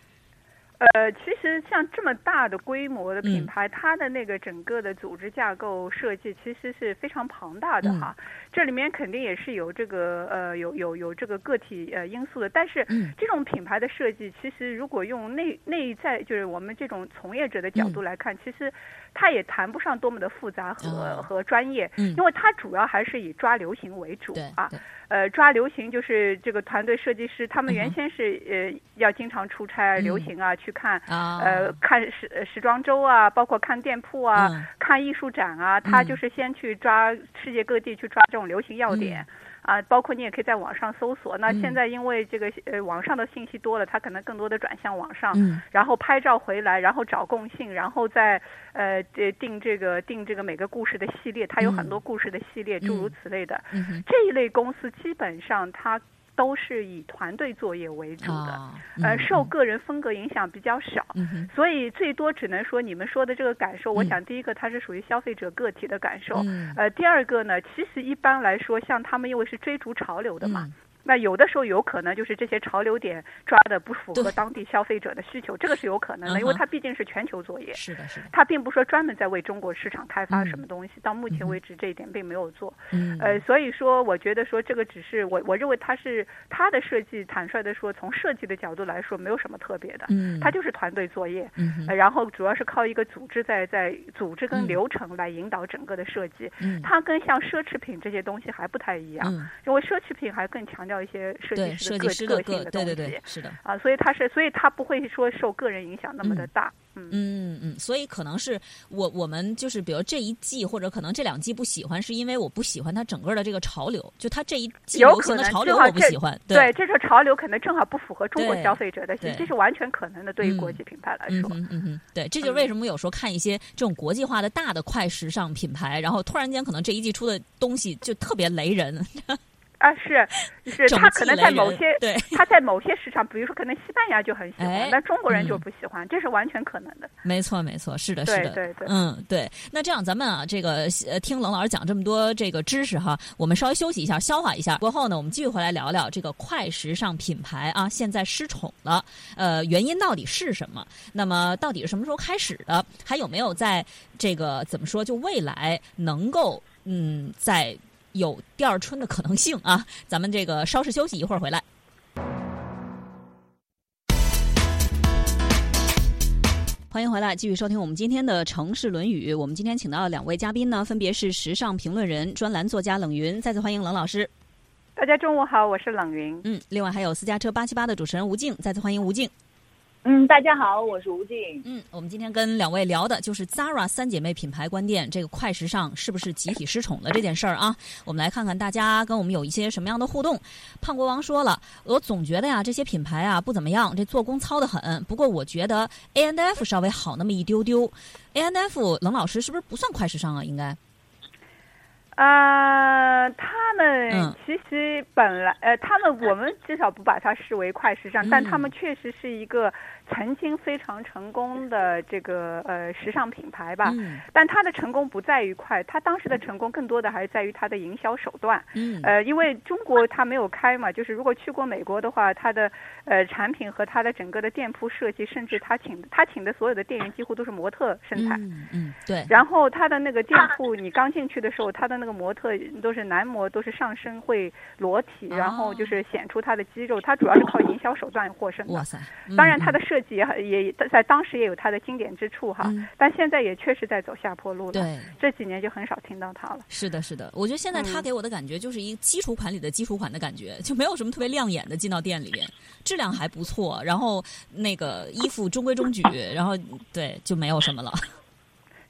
呃，其实像这么大的规模的品牌，它的那个整个的组织架构设计其实是非常庞大的哈。这里面肯定也是有这个呃有有有这个个体呃因素的。但是这种品牌的设计，其实如果用内内在就是我们这种从业者的角度来看，其实它也谈不上多么的复杂和和专业，因为它主要还是以抓流行为主啊。呃，抓流行就是这个团队设计师，他们原先是呃要经常出差流行啊，去看呃看时时装周啊，包括看店铺啊，看艺术展啊，他就是先去抓世界各地去抓这种流行要点。啊，包括你也可以在网上搜索。那现在因为这个呃网上的信息多了，他可能更多的转向网上，然后拍照回来，然后找共性，然后再呃定这个定这个每个故事的系列，它有很多故事的系列，诸如此类的。这一类公司基本上它。都是以团队作业为主的，呃，受个人风格影响比较少，所以最多只能说你们说的这个感受，我想第一个它是属于消费者个体的感受，呃，第二个呢，其实一般来说，像他们因为是追逐潮流的嘛。那有的时候有可能就是这些潮流点抓的不符合当地消费者的需求，这个是有可能的，因为它毕竟是全球作业。是的，是的。它并不说专门在为中国市场开发什么东西，到目前为止这一点并没有做。嗯。呃，所以说我觉得说这个只是我我认为它是它的设计，坦率的说，从设计的角度来说没有什么特别的。嗯。它就是团队作业。嗯。然后主要是靠一个组织在在组织跟流程来引导整个的设计。嗯。它跟像奢侈品这些东西还不太一样。嗯。因为奢侈品还更强调一些设计。设计师的个对对对，是的啊，所以他是，所以他不会说受个人影响那么的大，嗯嗯嗯，所以可能是我我们就是比如这一季或者可能这两季不喜欢，是因为我不喜欢它整个的这个潮流，就它这一季流行的潮流我不喜欢，对，这个潮流可能正好不符合中国消费者的心，这是完全可能的，对于国际品牌来说，嗯嗯，对，这就是为什么有时候看一些这种国际化的大的快时尚品牌，然后突然间可能这一季出的东西就特别雷人。啊，是，是他可能在某些，对，他在某些市场，比如说可能西班牙就很喜欢，但中国人就不喜欢，这是完全可能的。没错，没错，是的，是的，对对，嗯，对。那这样咱们啊，这个呃，听冷老师讲这么多这个知识哈，我们稍微休息一下，消化一下，过后呢，我们继续回来聊聊这个快时尚品牌啊，现在失宠了，呃，原因到底是什么？那么到底是什么时候开始的？还有没有在这个怎么说，就未来能够嗯在。有第二春的可能性啊！咱们这个稍事休息，一会儿回来。欢迎回来，继续收听我们今天的《城市论语》。我们今天请到的两位嘉宾呢，分别是时尚评论人、专栏作家冷云。再次欢迎冷老师。大家中午好，我是冷云。嗯，另外还有私家车八七八的主持人吴静。再次欢迎吴静。嗯，大家好，我是吴静。嗯，我们今天跟两位聊的就是 Zara 三姐妹品牌关店，这个快时尚是不是集体失宠了这件事儿啊？我们来看看大家跟我们有一些什么样的互动。胖国王说了，我总觉得呀，这些品牌啊不怎么样，这做工糙得很。不过我觉得 A N F 稍微好那么一丢丢。A N F 冷老师是不是不算快时尚啊？应该。啊，他们其实本来呃，他们我们至少不把它视为快时尚，但他们确实是一个曾经非常成功的这个呃时尚品牌吧。嗯。但它的成功不在于快，它当时的成功更多的还是在于它的营销手段。嗯。呃，因为中国它没有开嘛，就是如果去过美国的话，它的呃产品和它的整个的店铺设计，甚至他请他请的所有的店员几乎都是模特身材。嗯嗯。对。然后他的那个店铺，你刚进去的时候，他的那个模特都是男模，都是上身会裸体，然后就是显出他的肌肉。他主要是靠营销手段获胜的。哇塞！当然，他的设计也也在当时也有他的经典之处哈。但现在也确实在走下坡路了。对。这几年就很少听到他了。是的，是的。我觉得现在他给我的感觉就是一个基础款里的基础款的感觉，就没有什么特别亮眼的进到店里面，质量还不错，然后那个衣服中规中矩，然后对就没有什么了。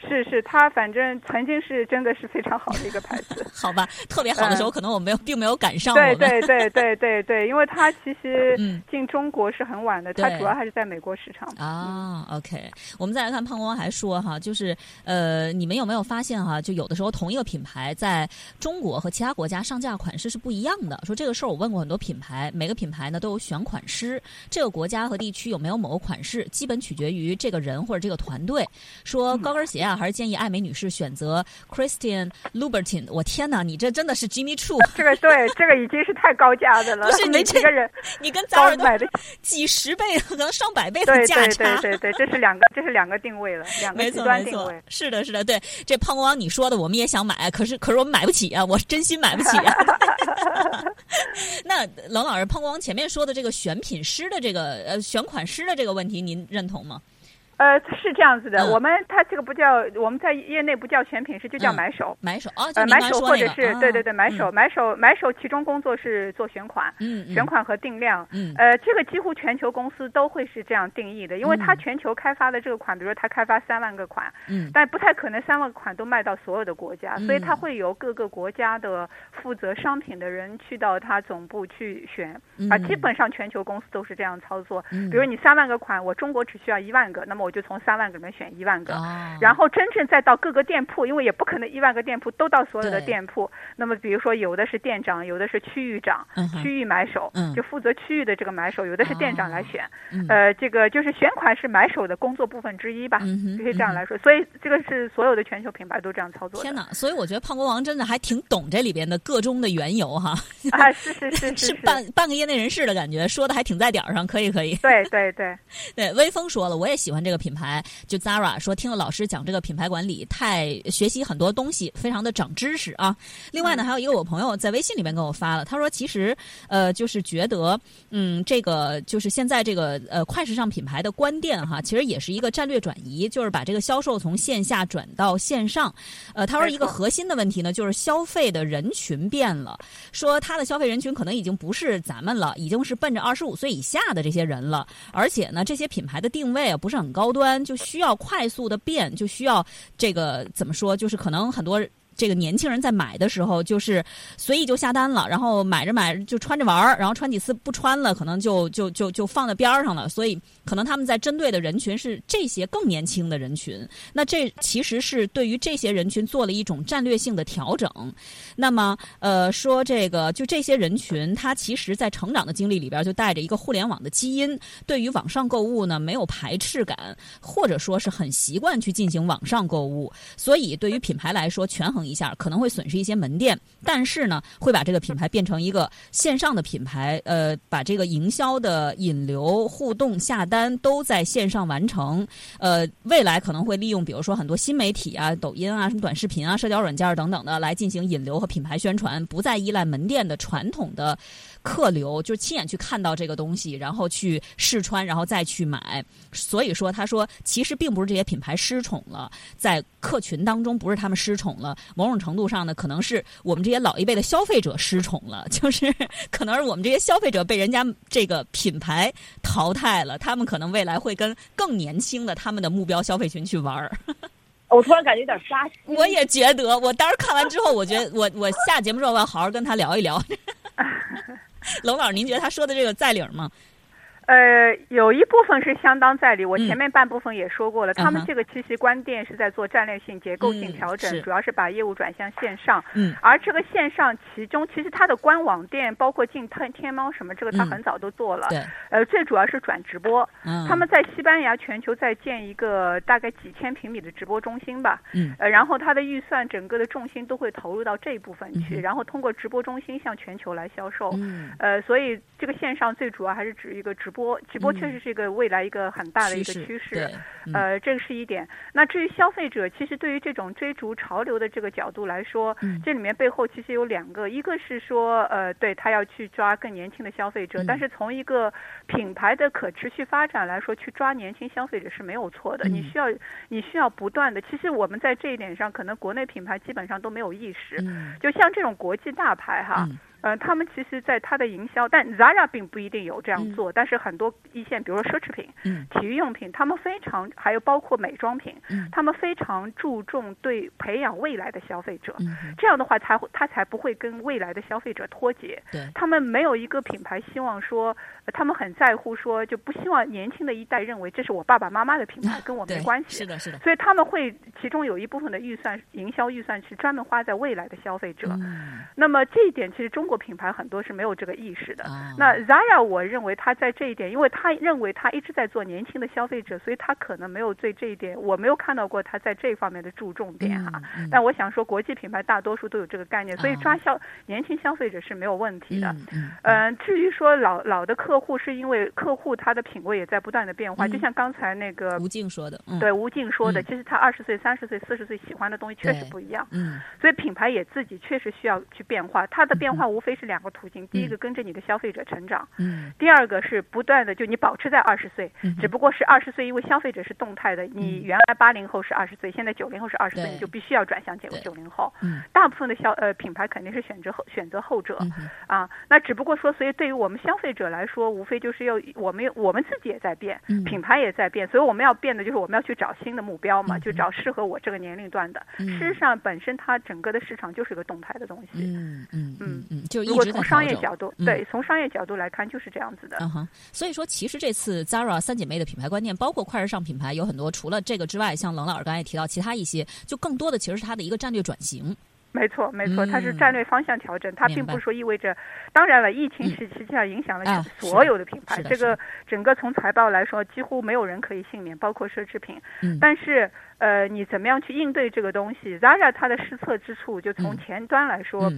是是，它反正曾经是真的是非常好的一个牌子。好吧，特别好的时候，可能我没有，并没有赶上。对对对对对对，因为它其实 进中国是很晚的，它主要还是在美国市场。啊，OK，我们再来看胖光还说哈，就是呃，你们有没有发现哈，就有的时候同一个品牌在中国和其他国家上架款式是不一样的。说这个事儿我问过很多品牌，每个品牌呢都有选款师，这个国家和地区有没有某个款式，基本取决于这个人或者这个团队。说高跟鞋啊。还是建议艾美女士选择 Christian Louboutin。我天哪，你这真的是 Jimmy Choo。这个对，这个已经是太高价的了。不是你这个人，你跟 Zara 买的几十倍，可能上百倍的价差。对对对对，这是两个，这是两个定位了，两个极端定位。是的，是的，对。这胖国王你说的，我们也想买，可是可是我们买不起啊，我真心买不起啊。那冷老师，胖国王前面说的这个选品师的这个呃选款师的这个问题，您认同吗？呃，是这样子的，我们它这个不叫我们在业内不叫选品师，就叫买手。买手啊，呃，买手或者是对对对，买手买手买手，其中工作是做选款，嗯，选款和定量，嗯，呃，这个几乎全球公司都会是这样定义的，因为它全球开发的这个款，比如说它开发三万个款，嗯，但不太可能三万个款都卖到所有的国家，所以它会由各个国家的负责商品的人去到它总部去选，啊，基本上全球公司都是这样操作，比如你三万个款，我中国只需要一万个，那么我就从三万个里面选一万个，然后真正再到各个店铺，因为也不可能一万个店铺都到所有的店铺。那么比如说有的是店长，有的是区域长，区域买手就负责区域的这个买手，有的是店长来选。呃，这个就是选款是买手的工作部分之一吧，可以这样来说。所以这个是所有的全球品牌都这样操作。天哪！所以我觉得胖国王真的还挺懂这里边的个中的缘由哈。啊，是是是 是半半个业内人士的感觉，说的还挺在点儿上，可以可以。对对对对，微 风说了，我也喜欢这个品牌。就 Zara 说，听了老师讲这个品牌管理，太学习很多东西，非常的长知识啊。另外呢，还有一个我朋友在微信里面跟我发了，他说其实呃，就是觉得嗯，这个就是现在这个呃快时尚品牌的关店哈，其实也是一个战略转移，就是把这个销售从线下转到线上。呃，他说一个核心的问题呢，就是消费的人群变了，说他的消费人群可能已经不是咱们了，已经是奔着二十五岁以下的这些人了，而且呢，这些品牌的定位啊不是很高高端，就。需要快速的变，就需要这个怎么说？就是可能很多。这个年轻人在买的时候，就是随意就下单了，然后买着买着就穿着玩儿，然后穿几次不穿了，可能就就就就放在边儿上了。所以，可能他们在针对的人群是这些更年轻的人群。那这其实是对于这些人群做了一种战略性的调整。那么，呃，说这个就这些人群，他其实在成长的经历里边就带着一个互联网的基因，对于网上购物呢没有排斥感，或者说是很习惯去进行网上购物。所以，对于品牌来说，权衡。一下可能会损失一些门店，但是呢，会把这个品牌变成一个线上的品牌，呃，把这个营销的引流、互动、下单都在线上完成。呃，未来可能会利用，比如说很多新媒体啊、抖音啊、什么短视频啊、社交软件等等的来进行引流和品牌宣传，不再依赖门店的传统的。客流就是亲眼去看到这个东西，然后去试穿，然后再去买。所以说，他说其实并不是这些品牌失宠了，在客群当中不是他们失宠了，某种程度上呢，可能是我们这些老一辈的消费者失宠了，就是可能是我们这些消费者被人家这个品牌淘汰了，他们可能未来会跟更年轻的他们的目标消费群去玩儿。我突然感觉有点扎心。我也觉得，我当时看完之后，我觉得我我下节目之后我要好好跟他聊一聊。龙老师，您觉得他说的这个在理儿吗？呃，有一部分是相当在理，我前面半部分也说过了，他们这个其实关店是在做战略性、结构性调整，主要是把业务转向线上。嗯，而这个线上其中，其实它的官网店包括进天天猫什么，这个它很早都做了。对，呃，最主要是转直播。嗯，他们在西班牙全球在建一个大概几千平米的直播中心吧。嗯，呃，然后它的预算整个的重心都会投入到这一部分去，然后通过直播中心向全球来销售。嗯，呃，所以这个线上最主要还是指一个直播，直播确实是一个未来一个很大的一个趋势。呃，这个是一点。那至于消费者，其实对于这种追逐潮流的这个角度来说，这里面背后其实有两个，一个是说，呃，对他要去抓更年轻的消费者，但是从一个品牌的可持续发展来说，去抓年轻消费者是没有错的。你需要，你需要不断的。其实我们在这一点上，可能国内品牌基本上都没有意识。就像这种国际大牌哈。呃，他们其实，在它的营销，但 Zara 并不一定有这样做。但是很多一线，比如说奢侈品、体育用品，他们非常，还有包括美妆品，他们非常注重对培养未来的消费者。这样的话，才会他才不会跟未来的消费者脱节。他们没有一个品牌希望说，他们很在乎说，就不希望年轻的一代认为这是我爸爸妈妈的品牌，跟我没关系。是的，是的。所以他们会其中有一部分的预算，营销预算是专门花在未来的消费者。那么这一点，其实中国。品牌很多是没有这个意识的。那 Zara，我认为他在这一点，因为他认为他一直在做年轻的消费者，所以他可能没有对这一点，我没有看到过他在这方面的注重点哈。但我想说，国际品牌大多数都有这个概念，所以抓消年轻消费者是没有问题的。嗯，至于说老老的客户，是因为客户他的品味也在不断的变化，就像刚才那个吴静说的，对吴静说的，其实他二十岁、三十岁、四十岁喜欢的东西确实不一样。嗯，所以品牌也自己确实需要去变化，它的变化无。非是两个途径，第一个跟着你的消费者成长，嗯，第二个是不断的就你保持在二十岁，只不过是二十岁，因为消费者是动态的，你原来八零后是二十岁，现在九零后是二十岁，你就必须要转向九九零后，嗯，大部分的消呃品牌肯定是选择后选择后者，啊，那只不过说，所以对于我们消费者来说，无非就是要我们我们自己也在变，品牌也在变，所以我们要变的就是我们要去找新的目标嘛，就找适合我这个年龄段的。事实上，本身它整个的市场就是一个动态的东西，嗯嗯嗯。嗯。就如果从商业角度，对，从商业角度来看就是这样子的。嗯哼，所以说其实这次 Zara 三姐妹的品牌观念，包括快时尚品牌，有很多除了这个之外，像冷老师刚才也提到其他一些，就更多的其实是它的一个战略转型。没错，没错，它是战略方向调整，它并不是说意味着。当然了，疫情实实际上影响了所有的品牌，这个整个从财报来说，几乎没有人可以幸免，包括奢侈品。嗯。但是，呃，你怎么样去应对这个东西？Zara 它的失策之处，就从前端来说。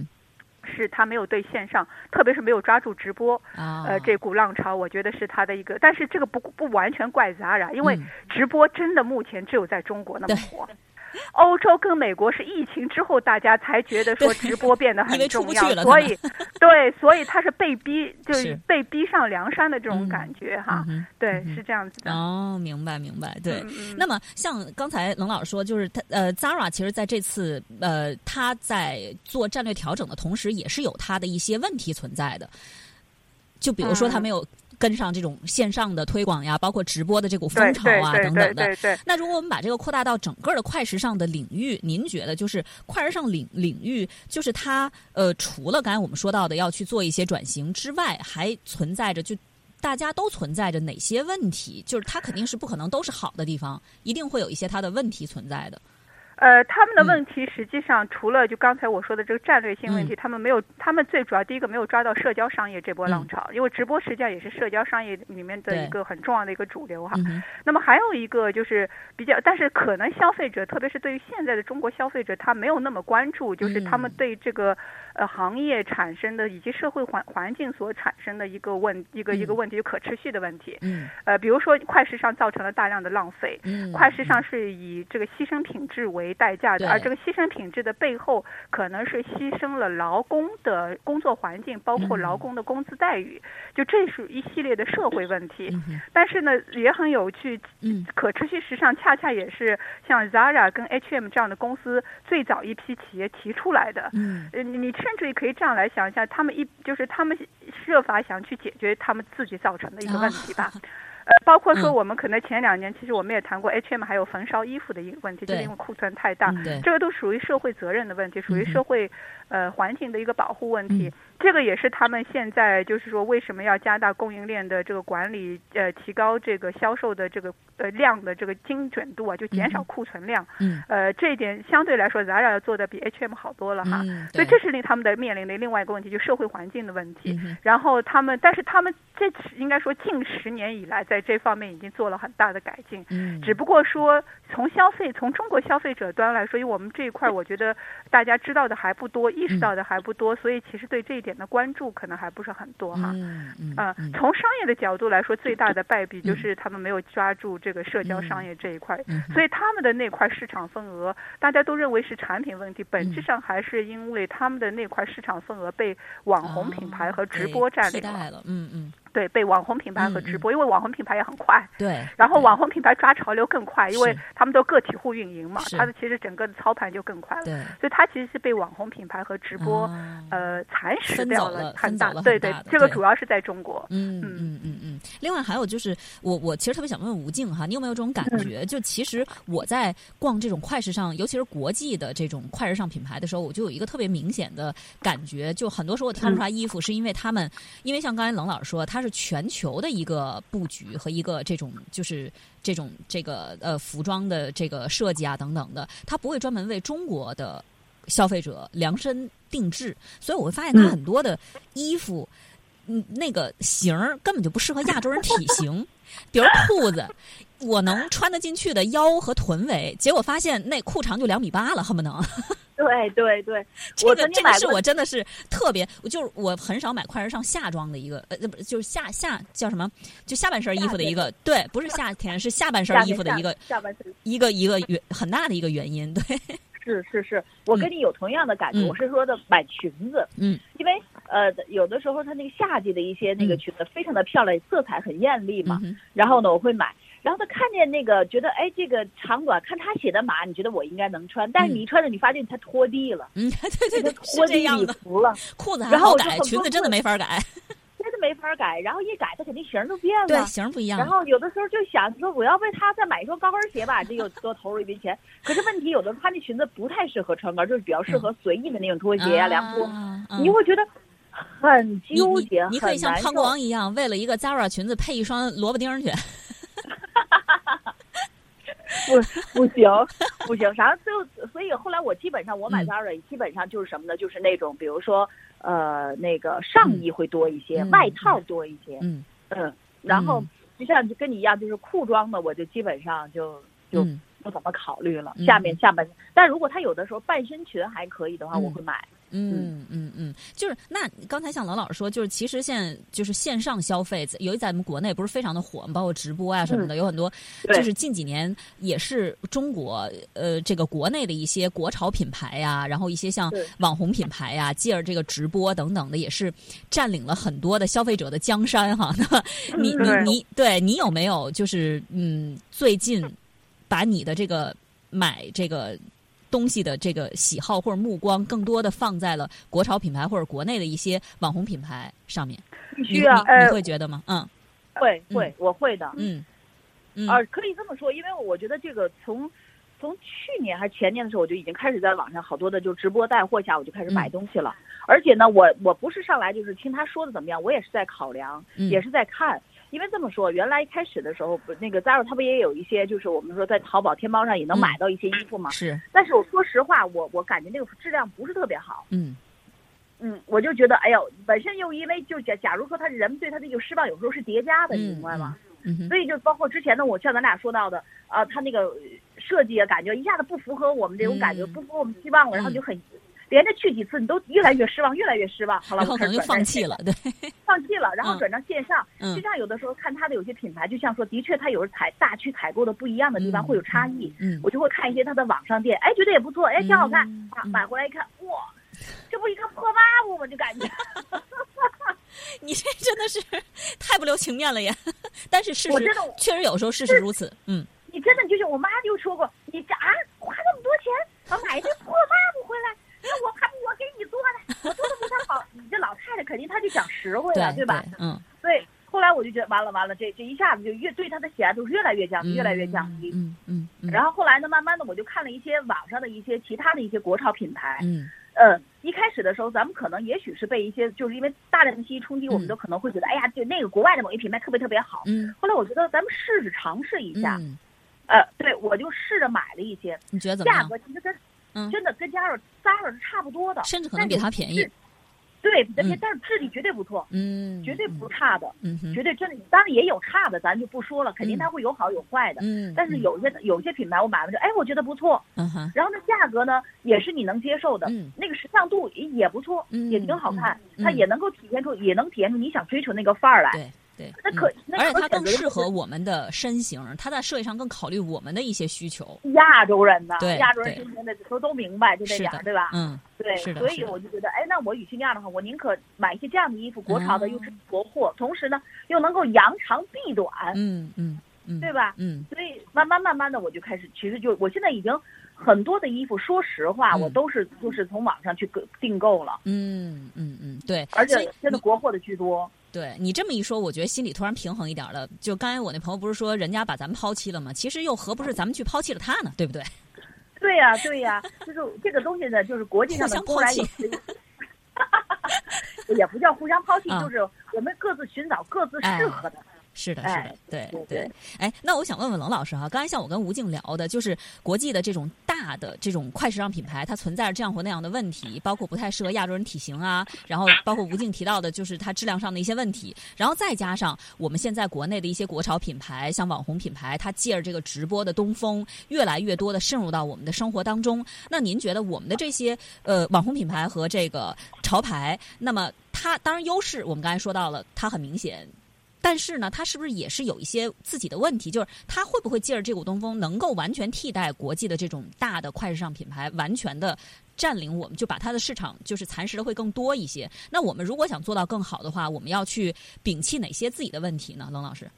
是他没有对线上，特别是没有抓住直播，呃，这股浪潮，我觉得是他的一个。但是这个不不完全怪 Zara，因为直播真的目前只有在中国那么火。欧洲跟美国是疫情之后，大家才觉得说直播变得很重要，所以，对，所以他是被逼，就是被逼上梁山的这种感觉哈。对，是这样子的。哦，明白明白。对，那么像刚才冷老师说，就是他呃，Zara 其实在这次呃，他在做战略调整的同时，也是有他的一些问题存在的。就比如说，他没有。跟上这种线上的推广呀，包括直播的这股风潮啊等等的。那如果我们把这个扩大到整个的快时尚的领域，您觉得就是快时尚领领域，就是它呃，除了刚才我们说到的要去做一些转型之外，还存在着就大家都存在着哪些问题？就是它肯定是不可能都是好的地方，一定会有一些它的问题存在的。呃，他们的问题实际上除了就刚才我说的这个战略性问题，他们没有，他们最主要第一个没有抓到社交商业这波浪潮，因为直播实际上也是社交商业里面的一个很重要的一个主流哈。那么还有一个就是比较，但是可能消费者，特别是对于现在的中国消费者，他没有那么关注，就是他们对这个呃行业产生的以及社会环环境所产生的一个问一个一个问题，就可持续的问题。嗯。呃，比如说快时尚造成了大量的浪费。嗯。快时尚是以这个牺牲品质为。为代价的，而这个牺牲品质的背后，可能是牺牲了劳工的工作环境，包括劳工的工资待遇，就这是一系列的社会问题。但是呢，也很有趣，可持续时尚恰恰也是像 Zara 跟 H&M 这样的公司最早一批企业提出来的。嗯，你甚至于可以这样来想一下，他们一就是他们设法想去解决他们自己造成的一个问题吧。呃，包括说我们可能前两年，其实我们也谈过 H&M 还有焚烧衣服的一个问题，就是因为库存太大，这个都属于社会责任的问题，属于社会呃环境的一个保护问题。这个也是他们现在就是说为什么要加大供应链的这个管理，呃，提高这个销售的这个呃量的这个精准度啊，就减少库存量。嗯。呃，这一点相对来说，Zara 要做的比 H&M 好多了哈。嗯。所以这是令他们的面临的另外一个问题，就社会环境的问题。嗯。然后他们，但是他们这应该说近十年以来，在这方面已经做了很大的改进。嗯。只不过说，从消费从中国消费者端来说，因为我们这一块，我觉得大家知道的还不多，意识到的还不多，所以其实对这一点的关注可能还不是很多哈。嗯嗯。从商业的角度来说，最大的败笔就是他们没有抓住这个社交商业这一块，所以他们的那块市场份额，大家都认为是产品问题，本质上还是因为他们的那块市场份额被网红品牌和直播占领了。嗯嗯。对，被网红品牌和直播，因为网红品牌也很快。对。然后网红品牌抓潮流更快，因为他们都个体户运营嘛，它的其实整个的操盘就更快了。对。所以它其实是被网红品牌和直播呃蚕食掉了很大。对对，这个主要是在中国。嗯嗯嗯嗯。另外还有就是，我我其实特别想问问吴静哈，你有没有这种感觉？就其实我在逛这种快时尚，尤其是国际的这种快时尚品牌的时候，我就有一个特别明显的感觉，就很多时候我挑不出来衣服，是因为他们，因为像刚才冷老师说，他是全球的一个布局和一个这种就是这种这个呃服装的这个设计啊等等的，它不会专门为中国的消费者量身定制，所以我会发现它很多的衣服。嗯，那个型儿根本就不适合亚洲人体型，比如裤子，我能穿得进去的腰和臀围，结果发现那裤长就两米八了，恨不能。对对对，这个这个是我真的是特别，就是我很少买快时尚夏装的一个，呃，不就是夏夏叫什么？就下半身衣服的一个，对，不是夏天，是下半身衣服的一个，下半身一个一个原很大的一个原因，对。是是是，我跟你有同样的感觉。我是说的买裙子，嗯，因为呃，有的时候它那个夏季的一些那个裙子非常的漂亮，色彩很艳丽嘛。然后呢，我会买。然后他看见那个，觉得哎，这个长短，看他写的码，你觉得我应该能穿。但是你一穿着，你发现他拖地了。嗯，对对对，拖地礼服了。裤子还好改，裙子真的没法改。真的没法改，然后一改，他肯定型儿都变了。对，型儿不一样。然后有的时候就想说，我要为他再买一双高跟鞋吧，这又多投入一笔钱。可是问题，有的他那裙子不太适合穿高，就是比较适合随意的那种拖鞋啊、凉裤。你会觉得很纠结，你可以像胖王一样，为了一个 Zara 裙子配一双萝卜丁去。不，不行，不行。然后最后，所以后来我基本上我买 Zara 基本上就是什么呢？就是那种比如说。呃，那个上衣会多一些，外套多一些。嗯嗯，然后就像跟你一样，就是裤装的，我就基本上就就不怎么考虑了。下面下半身，但如果他有的时候半身裙还可以的话，我会买。嗯嗯嗯，就是那刚才像冷老师说，就是其实现就是线上消费，由于咱们国内不是非常的火，包括直播啊什么的，有很多就是近几年也是中国呃这个国内的一些国潮品牌呀，然后一些像网红品牌呀，借着这个直播等等的，也是占领了很多的消费者的江山哈。那你你你，对你有没有就是嗯最近把你的这个买这个？东西的这个喜好或者目光，更多的放在了国潮品牌或者国内的一些网红品牌上面。必须啊，你会觉得吗？嗯，会会，我会的。嗯，啊，可以这么说，因为我觉得这个从从去年还是前年的时候，我就已经开始在网上好多的就直播带货下，我就开始买东西了。而且呢，我我不是上来就是听他说的怎么样，我也是在考量，也是在看。因为这么说，原来一开始的时候，不那个 Zara 它不也有一些，就是我们说在淘宝、天猫上也能买到一些衣服吗？是。但是我说实话，我我感觉那个质量不是特别好。嗯。嗯，我就觉得，哎呦，本身又因为就假假如说他人们对他的个失望，有时候是叠加的，你明白吗？嗯。所以就包括之前呢，我像咱俩说到的，啊，他那个设计啊，感觉一下子不符合我们这种感觉，不符合我们期望了，然后就很。连着去几次，你都越来越失望，越来越失望。好了，可能就放弃了，对，放弃了，然后转到线上。线上有的时候看他的有些品牌，就像说，的确他有时采大区采购的不一样的地方会有差异。嗯，我就会看一些他的网上店，哎，觉得也不错，哎，挺好看。啊，买回来一看，哇，这不一个破抹布吗？就感觉。你这真的是 太不留情面了呀！但是事实确实有时候事实如此。嗯，你真的就是我妈就说过，你啊花那么多钱啊买一堆破抹布回来。那我还我给你做的，我做的比他好。你这老太太肯定她就讲实惠了，对吧？嗯。对，后来我就。觉得完了完了，这这一下子就越对她的喜爱度越来越降低，越来越降低。嗯嗯。然后后来呢，慢慢的我就看了一些网上的一些其他的一些国潮品牌。嗯。呃，一开始的时候，咱们可能也许是被一些就是因为大量的信息冲击，我们都可能会觉得，哎呀，就那个国外的某一品牌特别特别好。嗯。后来我觉得咱们试试尝试一下。嗯。呃，对，我就试着买了一些。你觉得怎么样？价格其实跟真的跟 Zara Zara 是差不多的，甚至可能比它便宜。对，比它便宜，但是质地绝对不错，嗯，绝对不差的，嗯，绝对真的。当然也有差的，咱就不说了，肯定它会有好有坏的，嗯。但是有些有些品牌我买了就，哎，我觉得不错，嗯哼。然后呢价格呢，也是你能接受的，嗯。那个时尚度也也不错，嗯，也挺好看，它也能够体现出，也能体现出你想追求那个范儿来，对。对，那可，而且它更适合我们的身形，它在设计上更考虑我们的一些需求。亚洲人呢，对亚洲人天天的都都明白，就这样，对吧？嗯，对，所以我就觉得，哎，那我与其那样的话，我宁可买一些这样的衣服，国潮的又是国货，同时呢又能够扬长避短，嗯嗯嗯，对吧？嗯，所以慢慢慢慢的，我就开始，其实就我现在已经很多的衣服，说实话，我都是就是从网上去订购了。嗯嗯嗯，对，而且真的国货的居多。对你这么一说，我觉得心里突然平衡一点了。就刚才我那朋友不是说人家把咱们抛弃了吗？其实又何不是咱们去抛弃了他呢？对不对？对呀，对呀，就是这个东西呢，就是国际上的公然有 也不叫互相抛弃，就是我们各自寻找各自适合的。是的，是的，对对。哎，那我想问问冷老师哈，刚才像我跟吴静聊的，就是国际的这种大的这种快时尚品牌，它存在着这样或那样的问题，包括不太适合亚洲人体型啊，然后包括吴静提到的，就是它质量上的一些问题，然后再加上我们现在国内的一些国潮品牌，像网红品牌，它借着这个直播的东风，越来越多的渗入到我们的生活当中。那您觉得我们的这些呃网红品牌和这个潮牌，那么它当然优势，我们刚才说到了，它很明显。但是呢，它是不是也是有一些自己的问题？就是它会不会借着这股东风，能够完全替代国际的这种大的快时尚品牌，完全的占领我们，就把它的市场就是蚕食的会更多一些？那我们如果想做到更好的话，我们要去摒弃哪些自己的问题呢？冷老师。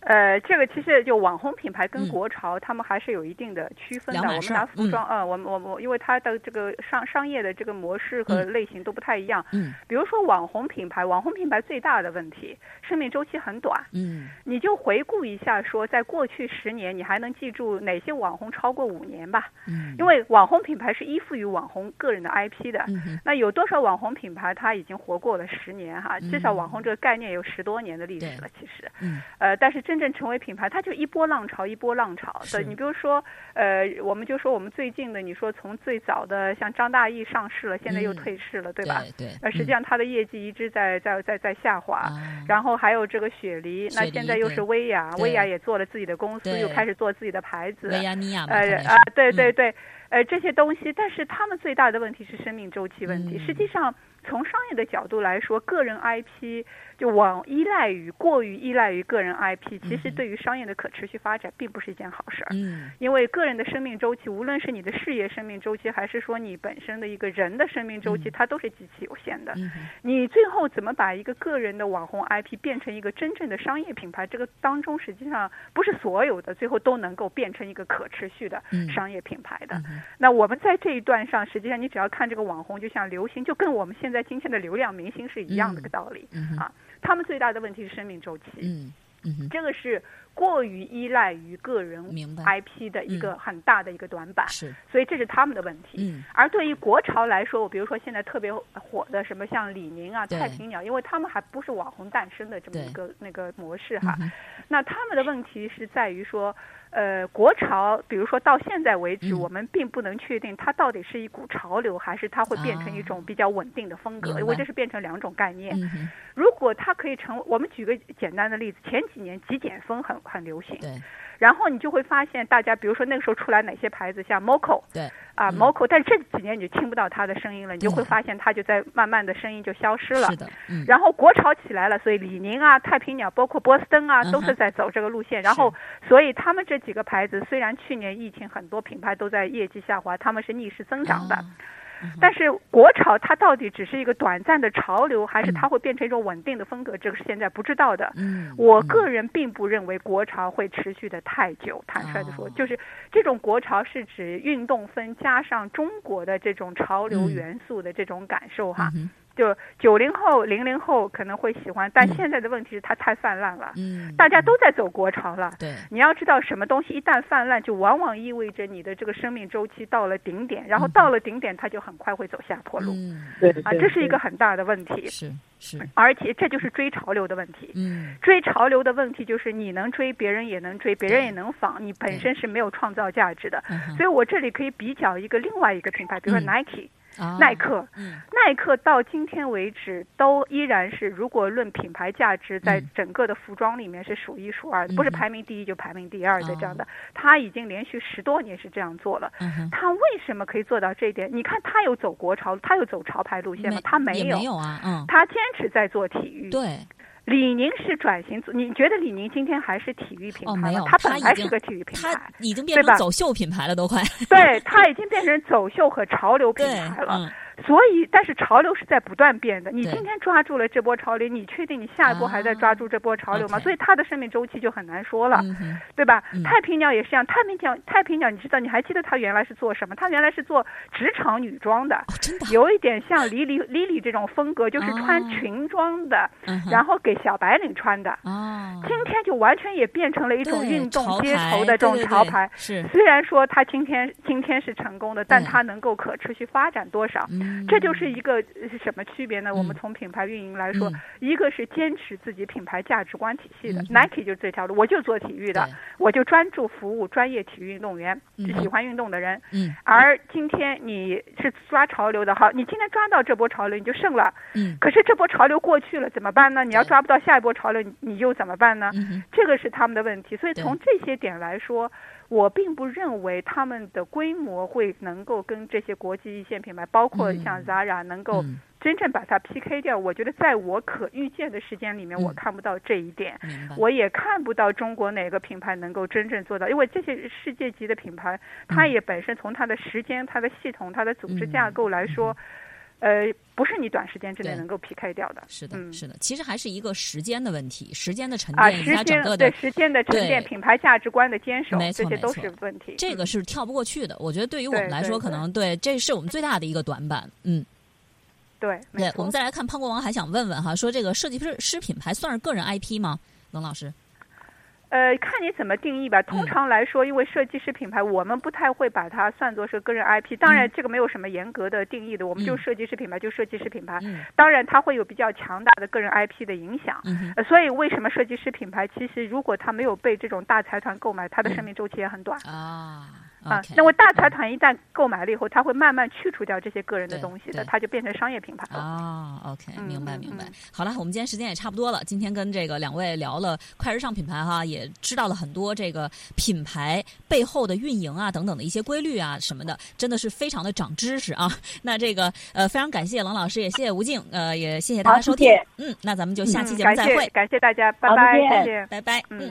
呃，这个其实就网红品牌跟国潮，他们还是有一定的区分的。我们拿服装，嗯，我们我我，因为它的这个商商业的这个模式和类型都不太一样。嗯，比如说网红品牌，网红品牌最大的问题，生命周期很短。嗯，你就回顾一下，说在过去十年，你还能记住哪些网红超过五年吧？嗯，因为网红品牌是依附于网红个人的 IP 的。嗯那有多少网红品牌它已经活过了十年哈？至少网红这个概念有十多年的历史了，其实。嗯。呃，但是真正成为品牌。它就一波浪潮，一波浪潮的。你比如说，呃，我们就说我们最近的，你说从最早的像张大奕上市了，现在又退市了，对吧？对。呃，实际上它的业绩一直在在在在下滑。然后还有这个雪梨，那现在又是薇娅，薇娅也做了自己的公司，又开始做自己的牌子。薇娅尼亚呃啊，对对对，呃，这些东西，但是他们最大的问题是生命周期问题。实际上，从商业的角度来说，个人 IP。就往依赖于过于依赖于个人 IP，其实对于商业的可持续发展并不是一件好事儿。嗯，因为个人的生命周期，无论是你的事业生命周期，还是说你本身的一个人的生命周期，它都是极其有限的。你最后怎么把一个个人的网红 IP 变成一个真正的商业品牌？这个当中实际上不是所有的最后都能够变成一个可持续的商业品牌的。那我们在这一段上，实际上你只要看这个网红，就像流行，就跟我们现在今天的流量明星是一样的个道理啊。他们最大的问题是生命周期，嗯嗯，这个是过于依赖于个人 IP 的一个很大的一个短板，是，所以这是他们的问题。嗯，而对于国潮来说，我比如说现在特别火的什么像李宁啊、太平鸟，因为他们还不是网红诞生的这么一个那个模式哈，那他们的问题是在于说。呃，国潮，比如说到现在为止，我们并不能确定它到底是一股潮流，还是它会变成一种比较稳定的风格，因为这是变成两种概念。如果它可以成，我们举个简单的例子，前几年极简风很很流行。然后你就会发现，大家比如说那个时候出来哪些牌子，像 Moco，对，啊 Moco，但这几年你就听不到它的声音了，你就会发现它就在慢慢的声音就消失了。是的，嗯。然后国潮起来了，所以李宁啊、太平鸟，包括波司登啊，都是在走这个路线。然后，所以他们这几个牌子，虽然去年疫情很多品牌都在业绩下滑，他们是逆势增长的。但是国潮它到底只是一个短暂的潮流，还是它会变成一种稳定的风格？这个是现在不知道的。嗯，我个人并不认为国潮会持续的太久。坦率的说，就是这种国潮是指运动风加上中国的这种潮流元素的这种感受哈。就九零后、零零后可能会喜欢，但现在的问题是它太泛滥了。嗯，大家都在走国潮了。对，你要知道，什么东西一旦泛滥，就往往意味着你的这个生命周期到了顶点，然后到了顶点，它就很快会走下坡路。嗯，对啊，这是一个很大的问题。是是，而且这就是追潮流的问题。嗯，追潮流的问题就是你能追，别人也能追，别人也能仿，你本身是没有创造价值的。所以我这里可以比较一个另外一个品牌，比如说 Nike。耐克，耐克到今天为止都依然是，如果论品牌价值，在整个的服装里面是数一数二的，不是排名第一就排名第二的这样的。他已经连续十多年是这样做了。他为什么可以做到这一点？你看他有走国潮，他有走潮牌路线吗？他没有，没有啊。嗯，他坚持在做体育。对。李宁是转型，你觉得李宁今天还是体育品牌吗？没有，它本来是个体育品牌，已经变成走秀品牌了，都快。对，它已经变成走秀和潮流品牌了。所以，但是潮流是在不断变的。你今天抓住了这波潮流，你确定你下一波还在抓住这波潮流吗？所以它的生命周期就很难说了，对吧？太平鸟也是一样，太平鸟，太平鸟，你知道？你还记得它原来是做什么？它原来是做职场女装的，有一点像李李李李这种风格，就是穿裙装的，然后给小白领穿的。哦，今天就完全也变成了一种运动街头的这种潮牌。是，虽然说它今天今天是成功的，但它能够可持续发展多少？这就是一个什么区别呢？我们从品牌运营来说，一个是坚持自己品牌价值观体系的，Nike 就是这条路，我就做体育的，我就专注服务专业体育运动员，喜欢运动的人。嗯。而今天你是抓潮流的，好，你今天抓到这波潮流你就胜了。嗯。可是这波潮流过去了怎么办呢？你要抓不到下一波潮流，你你又怎么办呢？这个是他们的问题。所以从这些点来说。我并不认为他们的规模会能够跟这些国际一线品牌，包括像 Zara 能够真正把它 PK 掉。我觉得在我可预见的时间里面，我看不到这一点。我也看不到中国哪个品牌能够真正做到，因为这些世界级的品牌，它也本身从它的时间、它的系统、它的组织架构来说。呃，不是你短时间之内能够 PK 掉的。是的，是的，其实还是一个时间的问题，时间的沉淀，啊、时间整个的时间的沉淀，品牌价值观的坚守，这些都是问题。这个是跳不过去的。我觉得对于我们来说，可能对，这是我们最大的一个短板。嗯，对，对。我们再来看胖国王，还想问问哈，说这个设计师师品牌算是个人 IP 吗？冷老师。呃，看你怎么定义吧。通常来说，因为设计师品牌，我们不太会把它算作是个人 IP。当然，这个没有什么严格的定义的，我们就设计师品牌就设计师品牌。当然，它会有比较强大的个人 IP 的影响。所以，为什么设计师品牌其实如果它没有被这种大财团购买，它的生命周期也很短啊。啊，那么大财团一旦购买了以后，他会慢慢去除掉这些个人的东西的，它就变成商业品牌了。啊，OK，明白明白。好了，我们今天时间也差不多了。今天跟这个两位聊了快时尚品牌哈，也知道了很多这个品牌背后的运营啊等等的一些规律啊什么的，真的是非常的长知识啊。那这个呃，非常感谢冷老师，也谢谢吴静，呃，也谢谢大家收听。嗯，那咱们就下期节目再会。感谢大家，拜拜，再见，拜拜，嗯。